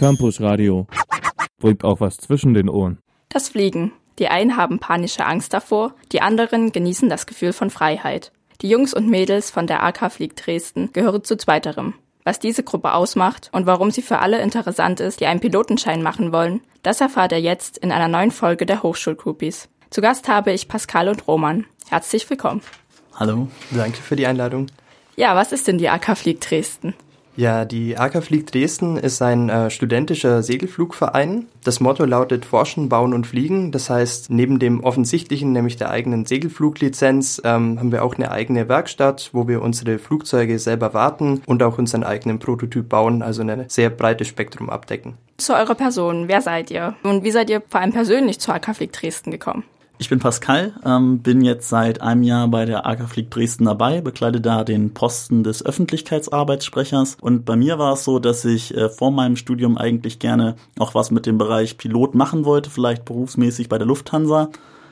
Campus Radio. Bringt auch was zwischen den Ohren. Das Fliegen. Die einen haben panische Angst davor, die anderen genießen das Gefühl von Freiheit. Die Jungs und Mädels von der AK Flieg Dresden gehören zu zweiterem. Was diese Gruppe ausmacht und warum sie für alle interessant ist, die einen Pilotenschein machen wollen, das erfahrt ihr jetzt in einer neuen Folge der Hochschulgroupies. Zu Gast habe ich Pascal und Roman. Herzlich willkommen. Hallo, danke für die Einladung. Ja, was ist denn die AK Flieg Dresden? Ja, die AK Flieg Dresden ist ein äh, studentischer Segelflugverein. Das Motto lautet Forschen, Bauen und Fliegen. Das heißt, neben dem offensichtlichen, nämlich der eigenen Segelfluglizenz, ähm, haben wir auch eine eigene Werkstatt, wo wir unsere Flugzeuge selber warten und auch unseren eigenen Prototyp bauen, also ein sehr breites Spektrum abdecken. Zu eurer Person, wer seid ihr? Und wie seid ihr vor allem persönlich zur AK Flieg Dresden gekommen? Ich bin Pascal, ähm, bin jetzt seit einem Jahr bei der AK Flieg Dresden dabei, bekleide da den Posten des Öffentlichkeitsarbeitssprechers. Und bei mir war es so, dass ich äh, vor meinem Studium eigentlich gerne auch was mit dem Bereich Pilot machen wollte, vielleicht berufsmäßig bei der Lufthansa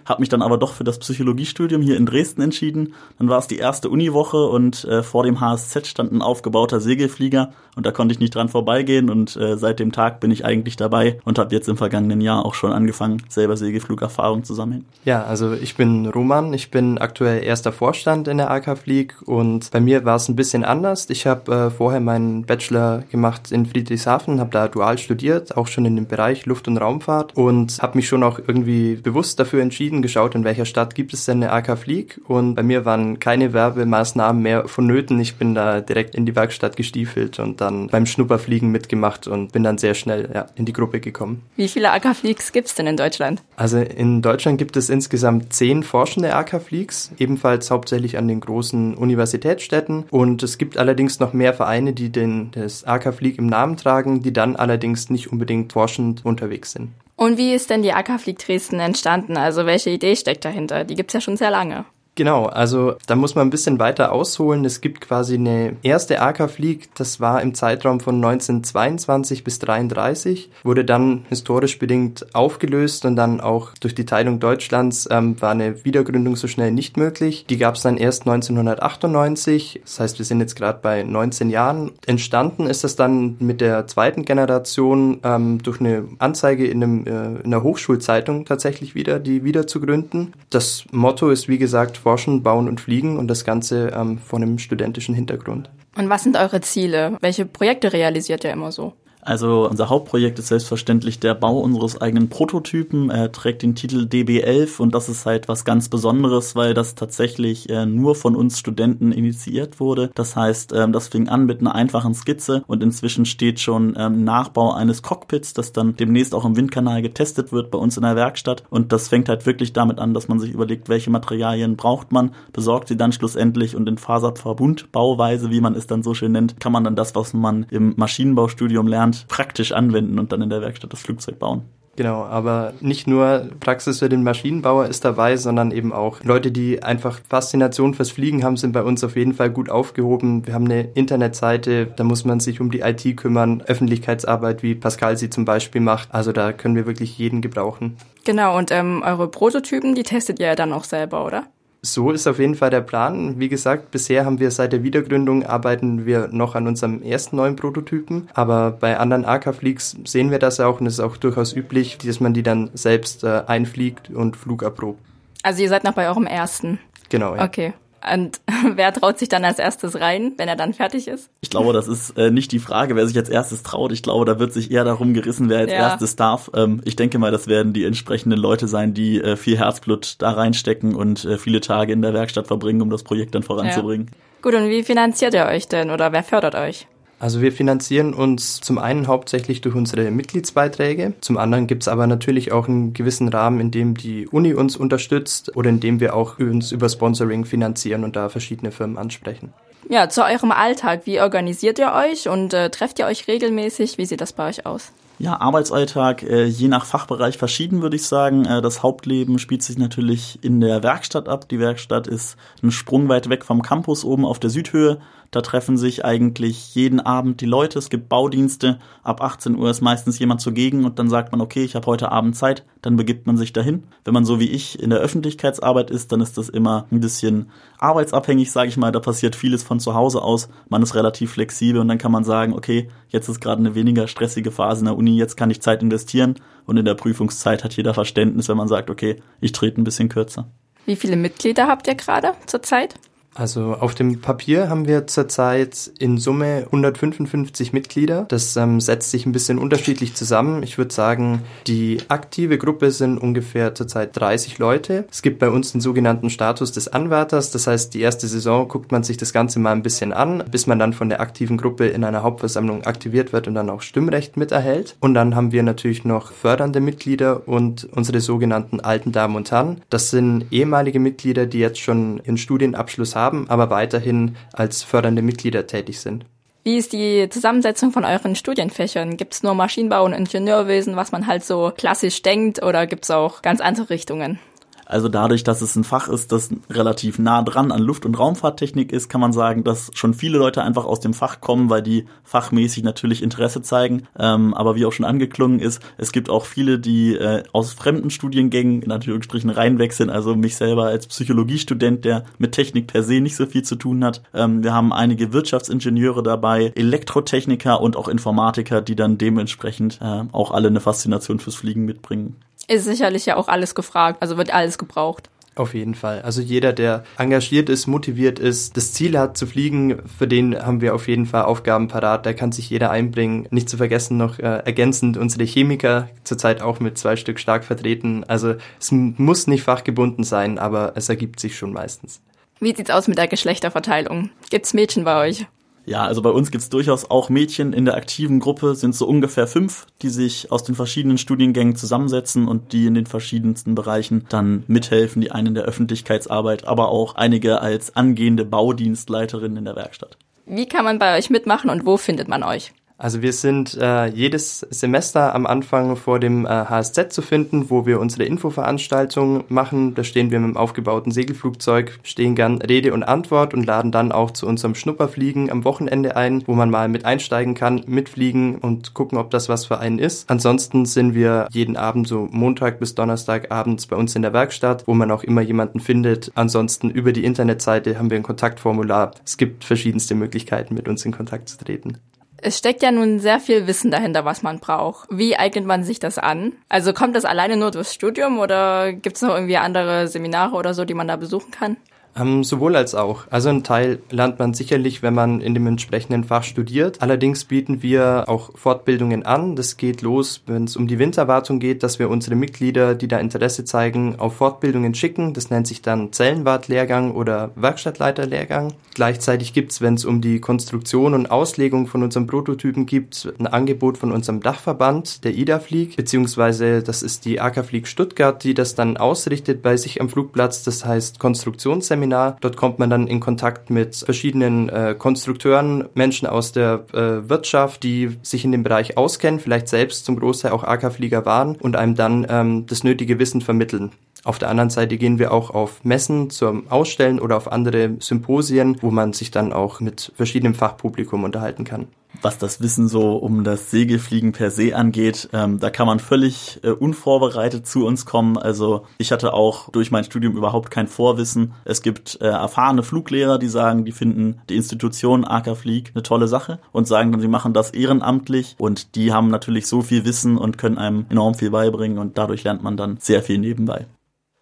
habe mich dann aber doch für das Psychologiestudium hier in Dresden entschieden. Dann war es die erste Uniwoche und äh, vor dem HSZ stand ein aufgebauter Segelflieger und da konnte ich nicht dran vorbeigehen und äh, seit dem Tag bin ich eigentlich dabei und habe jetzt im vergangenen Jahr auch schon angefangen, selber Segelflugerfahrung zu sammeln. Ja, also ich bin Roman, ich bin aktuell erster Vorstand in der AK Flieg und bei mir war es ein bisschen anders. Ich habe äh, vorher meinen Bachelor gemacht in Friedrichshafen, habe da dual studiert, auch schon in dem Bereich Luft- und Raumfahrt und habe mich schon auch irgendwie bewusst dafür entschieden, Gegenden geschaut, in welcher Stadt gibt es denn eine AK Flieg und bei mir waren keine Werbemaßnahmen mehr vonnöten. Ich bin da direkt in die Werkstatt gestiefelt und dann beim Schnupperfliegen mitgemacht und bin dann sehr schnell ja, in die Gruppe gekommen. Wie viele AK Fliegs gibt es denn in Deutschland? Also in Deutschland gibt es insgesamt zehn forschende AK Fliegs, ebenfalls hauptsächlich an den großen Universitätsstädten und es gibt allerdings noch mehr Vereine, die den, das AK Flieg im Namen tragen, die dann allerdings nicht unbedingt forschend unterwegs sind. Und wie ist denn die Ackerflieg Dresden entstanden? Also welche Idee steckt dahinter? Die gibt's ja schon sehr lange. Genau, also da muss man ein bisschen weiter ausholen. Es gibt quasi eine erste AK-Flieg, das war im Zeitraum von 1922 bis 33, wurde dann historisch bedingt aufgelöst und dann auch durch die Teilung Deutschlands ähm, war eine Wiedergründung so schnell nicht möglich. Die gab es dann erst 1998, das heißt, wir sind jetzt gerade bei 19 Jahren. Entstanden ist das dann mit der zweiten Generation ähm, durch eine Anzeige in, einem, äh, in einer Hochschulzeitung tatsächlich wieder, die wieder zu gründen. Das Motto ist, wie gesagt, Forschen, Bauen und Fliegen und das Ganze ähm, von einem studentischen Hintergrund. Und was sind eure Ziele? Welche Projekte realisiert ihr immer so? Also unser Hauptprojekt ist selbstverständlich der Bau unseres eigenen Prototypen. Er trägt den Titel DB11 und das ist halt was ganz Besonderes, weil das tatsächlich äh, nur von uns Studenten initiiert wurde. Das heißt, ähm, das fing an mit einer einfachen Skizze und inzwischen steht schon ähm, Nachbau eines Cockpits, das dann demnächst auch im Windkanal getestet wird bei uns in der Werkstatt. Und das fängt halt wirklich damit an, dass man sich überlegt, welche Materialien braucht man, besorgt sie dann schlussendlich und in Faserverbundbauweise, wie man es dann so schön nennt, kann man dann das, was man im Maschinenbaustudium lernt, praktisch anwenden und dann in der Werkstatt das Flugzeug bauen. Genau, aber nicht nur Praxis für den Maschinenbauer ist dabei, sondern eben auch Leute, die einfach Faszination fürs Fliegen haben, sind bei uns auf jeden Fall gut aufgehoben. Wir haben eine Internetseite, da muss man sich um die IT kümmern, Öffentlichkeitsarbeit, wie Pascal sie zum Beispiel macht. Also da können wir wirklich jeden gebrauchen. Genau, und ähm, eure Prototypen, die testet ihr ja dann auch selber, oder? So ist auf jeden Fall der Plan. Wie gesagt, bisher haben wir seit der Wiedergründung arbeiten wir noch an unserem ersten neuen Prototypen. Aber bei anderen AK-Fleaks sehen wir das auch und es ist auch durchaus üblich, dass man die dann selbst äh, einfliegt und Flug erprobt. Also ihr seid noch bei eurem ersten. Genau, ja. Okay. Und wer traut sich dann als erstes rein, wenn er dann fertig ist? Ich glaube, das ist äh, nicht die Frage, wer sich als erstes traut. Ich glaube, da wird sich eher darum gerissen, wer als ja. erstes darf. Ähm, ich denke mal, das werden die entsprechenden Leute sein, die äh, viel Herzblut da reinstecken und äh, viele Tage in der Werkstatt verbringen, um das Projekt dann voranzubringen. Ja. Gut, und wie finanziert ihr euch denn oder wer fördert euch? Also wir finanzieren uns zum einen hauptsächlich durch unsere Mitgliedsbeiträge, zum anderen gibt es aber natürlich auch einen gewissen Rahmen, in dem die Uni uns unterstützt oder in dem wir auch uns über Sponsoring finanzieren und da verschiedene Firmen ansprechen. Ja, zu eurem Alltag. Wie organisiert ihr euch und äh, trefft ihr euch regelmäßig? Wie sieht das bei euch aus? Ja, Arbeitsalltag äh, je nach Fachbereich verschieden, würde ich sagen. Äh, das Hauptleben spielt sich natürlich in der Werkstatt ab. Die Werkstatt ist ein Sprung weit weg vom Campus oben auf der Südhöhe. Da treffen sich eigentlich jeden Abend die Leute. Es gibt Baudienste. Ab 18 Uhr ist meistens jemand zugegen und dann sagt man, okay, ich habe heute Abend Zeit. Dann begibt man sich dahin. Wenn man so wie ich in der Öffentlichkeitsarbeit ist, dann ist das immer ein bisschen arbeitsabhängig, sage ich mal. Da passiert vieles von zu Hause aus. Man ist relativ flexibel und dann kann man sagen, okay, jetzt ist gerade eine weniger stressige Phase in der Uni, jetzt kann ich Zeit investieren und in der Prüfungszeit hat jeder Verständnis, wenn man sagt, okay, ich trete ein bisschen kürzer. Wie viele Mitglieder habt ihr gerade zurzeit? Also auf dem Papier haben wir zurzeit in Summe 155 Mitglieder. Das ähm, setzt sich ein bisschen unterschiedlich zusammen. Ich würde sagen, die aktive Gruppe sind ungefähr zurzeit 30 Leute. Es gibt bei uns den sogenannten Status des Anwärters. Das heißt, die erste Saison guckt man sich das Ganze mal ein bisschen an, bis man dann von der aktiven Gruppe in einer Hauptversammlung aktiviert wird und dann auch Stimmrecht miterhält. Und dann haben wir natürlich noch fördernde Mitglieder und unsere sogenannten alten Damen und Herren. Das sind ehemalige Mitglieder, die jetzt schon ihren Studienabschluss haben haben, aber weiterhin als fördernde Mitglieder tätig sind. Wie ist die Zusammensetzung von euren Studienfächern? Gibt es nur Maschinenbau und Ingenieurwesen, was man halt so klassisch denkt, oder gibt es auch ganz andere Richtungen? Also dadurch, dass es ein Fach ist, das relativ nah dran an Luft- und Raumfahrttechnik ist, kann man sagen, dass schon viele Leute einfach aus dem Fach kommen, weil die fachmäßig natürlich Interesse zeigen. Ähm, aber wie auch schon angeklungen ist, es gibt auch viele, die äh, aus fremden Studiengängen in Anführungsstrichen reinwechseln. Also mich selber als Psychologiestudent, der mit Technik per se nicht so viel zu tun hat. Ähm, wir haben einige Wirtschaftsingenieure dabei, Elektrotechniker und auch Informatiker, die dann dementsprechend äh, auch alle eine Faszination fürs Fliegen mitbringen ist sicherlich ja auch alles gefragt, also wird alles gebraucht. Auf jeden Fall. Also jeder, der engagiert ist, motiviert ist, das Ziel hat zu fliegen, für den haben wir auf jeden Fall Aufgaben parat. Da kann sich jeder einbringen. Nicht zu vergessen noch äh, ergänzend unsere Chemiker zurzeit auch mit zwei Stück stark vertreten. Also es muss nicht fachgebunden sein, aber es ergibt sich schon meistens. Wie sieht's aus mit der Geschlechterverteilung? Gibt's Mädchen bei euch? Ja, also bei uns gibt's durchaus auch Mädchen in der aktiven Gruppe, sind so ungefähr fünf, die sich aus den verschiedenen Studiengängen zusammensetzen und die in den verschiedensten Bereichen dann mithelfen, die einen in der Öffentlichkeitsarbeit, aber auch einige als angehende Baudienstleiterin in der Werkstatt. Wie kann man bei euch mitmachen und wo findet man euch? Also wir sind äh, jedes Semester am Anfang vor dem äh, HSZ zu finden, wo wir unsere Infoveranstaltung machen. Da stehen wir mit dem aufgebauten Segelflugzeug, stehen gern Rede und Antwort und laden dann auch zu unserem Schnupperfliegen am Wochenende ein, wo man mal mit einsteigen kann, mitfliegen und gucken, ob das was für einen ist. Ansonsten sind wir jeden Abend so Montag bis Donnerstag abends bei uns in der Werkstatt, wo man auch immer jemanden findet. Ansonsten über die Internetseite haben wir ein Kontaktformular. Es gibt verschiedenste Möglichkeiten, mit uns in Kontakt zu treten. Es steckt ja nun sehr viel Wissen dahinter, was man braucht. Wie eignet man sich das an? Also kommt das alleine nur durchs Studium oder gibt es noch irgendwie andere Seminare oder so, die man da besuchen kann? Ähm, sowohl als auch. Also ein Teil lernt man sicherlich, wenn man in dem entsprechenden Fach studiert. Allerdings bieten wir auch Fortbildungen an. Das geht los, wenn es um die Winterwartung geht, dass wir unsere Mitglieder, die da Interesse zeigen, auf Fortbildungen schicken. Das nennt sich dann Zellenwartlehrgang oder Werkstattleiterlehrgang. Gleichzeitig gibt's, wenn es um die Konstruktion und Auslegung von unserem Prototypen gibt, ein Angebot von unserem Dachverband, der IDA Flieg, beziehungsweise das ist die AK Flieg Stuttgart, die das dann ausrichtet bei sich am Flugplatz. Das heißt Konstruktionsseminar Seminar. Dort kommt man dann in Kontakt mit verschiedenen äh, Konstrukteuren, Menschen aus der äh, Wirtschaft, die sich in dem Bereich auskennen, vielleicht selbst zum Großteil auch AK-Flieger waren und einem dann ähm, das nötige Wissen vermitteln. Auf der anderen Seite gehen wir auch auf Messen zum Ausstellen oder auf andere Symposien, wo man sich dann auch mit verschiedenem Fachpublikum unterhalten kann was das Wissen so um das Segelfliegen per se angeht, ähm, da kann man völlig äh, unvorbereitet zu uns kommen. Also ich hatte auch durch mein Studium überhaupt kein Vorwissen. Es gibt äh, erfahrene Fluglehrer, die sagen, die finden die Institution AK Flieg eine tolle Sache und sagen dann, sie machen das ehrenamtlich und die haben natürlich so viel Wissen und können einem enorm viel beibringen und dadurch lernt man dann sehr viel nebenbei.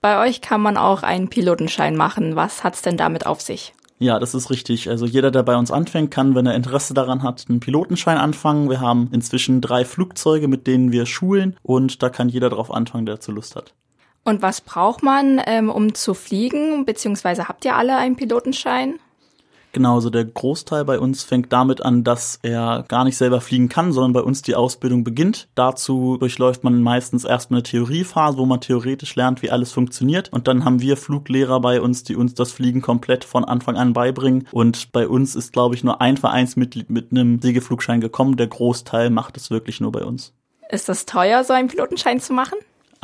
Bei euch kann man auch einen Pilotenschein machen. Was hat's denn damit auf sich? Ja, das ist richtig. Also jeder, der bei uns anfängt, kann, wenn er Interesse daran hat, einen Pilotenschein anfangen. Wir haben inzwischen drei Flugzeuge, mit denen wir schulen und da kann jeder drauf anfangen, der zu Lust hat. Und was braucht man, ähm, um zu fliegen? Beziehungsweise habt ihr alle einen Pilotenschein? Genauso der Großteil bei uns fängt damit an, dass er gar nicht selber fliegen kann, sondern bei uns die Ausbildung beginnt. Dazu durchläuft man meistens erstmal eine Theoriephase, wo man theoretisch lernt, wie alles funktioniert. Und dann haben wir Fluglehrer bei uns, die uns das Fliegen komplett von Anfang an beibringen. Und bei uns ist, glaube ich, nur ein Vereinsmitglied mit einem Segelflugschein gekommen. Der Großteil macht es wirklich nur bei uns. Ist das teuer, so einen Pilotenschein zu machen?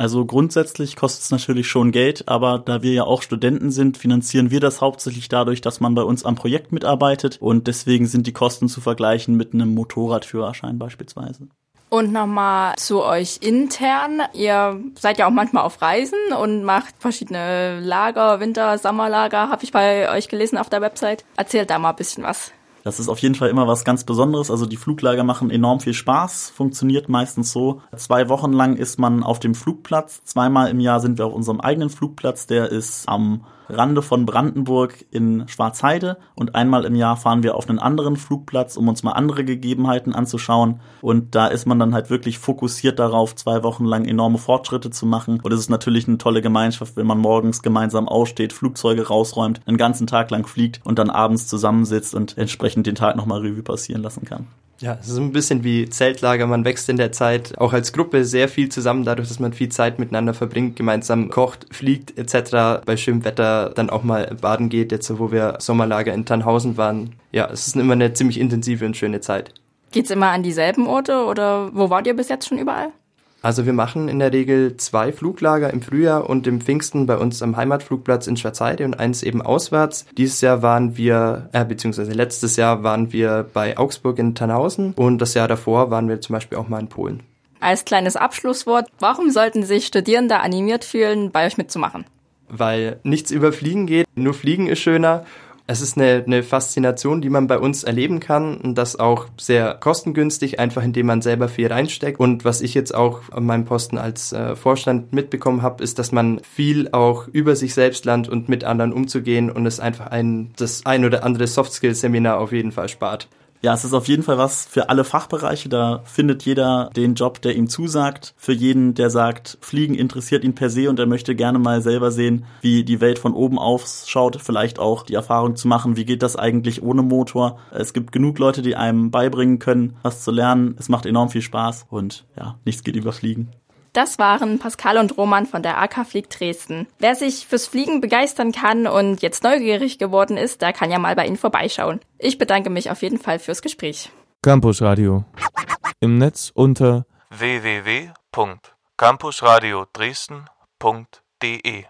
Also grundsätzlich kostet es natürlich schon Geld, aber da wir ja auch Studenten sind, finanzieren wir das hauptsächlich dadurch, dass man bei uns am Projekt mitarbeitet und deswegen sind die Kosten zu vergleichen mit einem Motorradführerschein beispielsweise. Und nochmal zu euch intern. Ihr seid ja auch manchmal auf Reisen und macht verschiedene Lager, Winter, Sommerlager, habe ich bei euch gelesen auf der Website. Erzählt da mal ein bisschen was. Das ist auf jeden Fall immer was ganz Besonderes. Also die Fluglager machen enorm viel Spaß. Funktioniert meistens so. Zwei Wochen lang ist man auf dem Flugplatz. Zweimal im Jahr sind wir auf unserem eigenen Flugplatz. Der ist am Rande von Brandenburg in Schwarzheide und einmal im Jahr fahren wir auf einen anderen Flugplatz, um uns mal andere Gegebenheiten anzuschauen und da ist man dann halt wirklich fokussiert darauf, zwei Wochen lang enorme Fortschritte zu machen und es ist natürlich eine tolle Gemeinschaft, wenn man morgens gemeinsam aussteht, Flugzeuge rausräumt, einen ganzen Tag lang fliegt und dann abends zusammensitzt und entsprechend den Tag nochmal Revue passieren lassen kann. Ja, es ist ein bisschen wie Zeltlager. Man wächst in der Zeit auch als Gruppe sehr viel zusammen, dadurch, dass man viel Zeit miteinander verbringt, gemeinsam kocht, fliegt etc. Bei schönem Wetter dann auch mal baden geht, jetzt wo wir Sommerlager in Tannhausen waren. Ja, es ist immer eine ziemlich intensive und schöne Zeit. Geht's immer an dieselben Orte oder wo wart ihr bis jetzt schon überall? Also wir machen in der Regel zwei Fluglager im Frühjahr und im Pfingsten bei uns am Heimatflugplatz in Schwarzheide und eins eben auswärts. Dieses Jahr waren wir, äh, beziehungsweise letztes Jahr waren wir bei Augsburg in Tannhausen und das Jahr davor waren wir zum Beispiel auch mal in Polen. Als kleines Abschlusswort, warum sollten sich Studierende animiert fühlen, bei euch mitzumachen? Weil nichts über Fliegen geht, nur Fliegen ist schöner es ist eine, eine Faszination, die man bei uns erleben kann und das auch sehr kostengünstig, einfach indem man selber viel reinsteckt. Und was ich jetzt auch an meinem Posten als äh, Vorstand mitbekommen habe, ist, dass man viel auch über sich selbst lernt und mit anderen umzugehen und es einfach ein, das ein oder andere Soft-Skill-Seminar auf jeden Fall spart. Ja, es ist auf jeden Fall was für alle Fachbereiche. Da findet jeder den Job, der ihm zusagt. Für jeden, der sagt, Fliegen interessiert ihn per se und er möchte gerne mal selber sehen, wie die Welt von oben ausschaut. Vielleicht auch die Erfahrung zu machen, wie geht das eigentlich ohne Motor. Es gibt genug Leute, die einem beibringen können, was zu lernen. Es macht enorm viel Spaß und ja, nichts geht über Fliegen. Das waren Pascal und Roman von der AK Flieg Dresden. Wer sich fürs Fliegen begeistern kann und jetzt neugierig geworden ist, der kann ja mal bei Ihnen vorbeischauen. Ich bedanke mich auf jeden Fall fürs Gespräch. Campus Radio. Im Netz unter www.campusradio Dresden.de